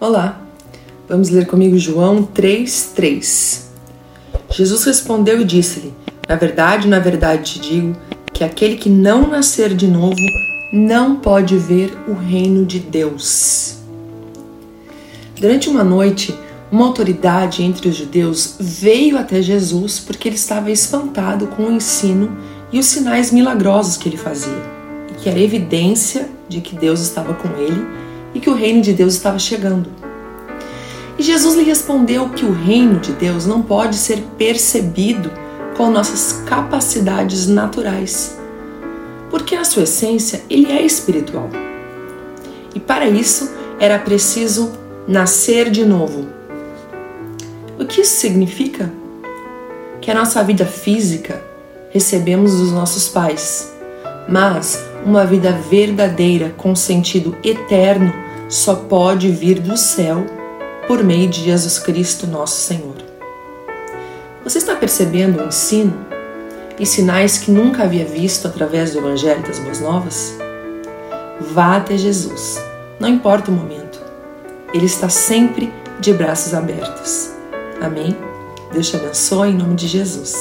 Olá, vamos ler comigo João 3,3. Jesus respondeu e disse-lhe: Na verdade, na verdade te digo que aquele que não nascer de novo não pode ver o reino de Deus. Durante uma noite, uma autoridade entre os judeus veio até Jesus porque ele estava espantado com o ensino e os sinais milagrosos que ele fazia, e que era evidência de que Deus estava com ele e que o reino de Deus estava chegando. E Jesus lhe respondeu que o reino de Deus não pode ser percebido com nossas capacidades naturais, porque na sua essência ele é espiritual. E para isso era preciso nascer de novo o que isso significa? Que a nossa vida física recebemos dos nossos pais, mas uma vida verdadeira com sentido eterno só pode vir do céu por meio de Jesus Cristo, nosso Senhor. Você está percebendo o ensino e sinais que nunca havia visto através do Evangelho das Boas Novas? Vá até Jesus, não importa o momento, Ele está sempre de braços abertos. Amém? Deus te abençoe em nome de Jesus.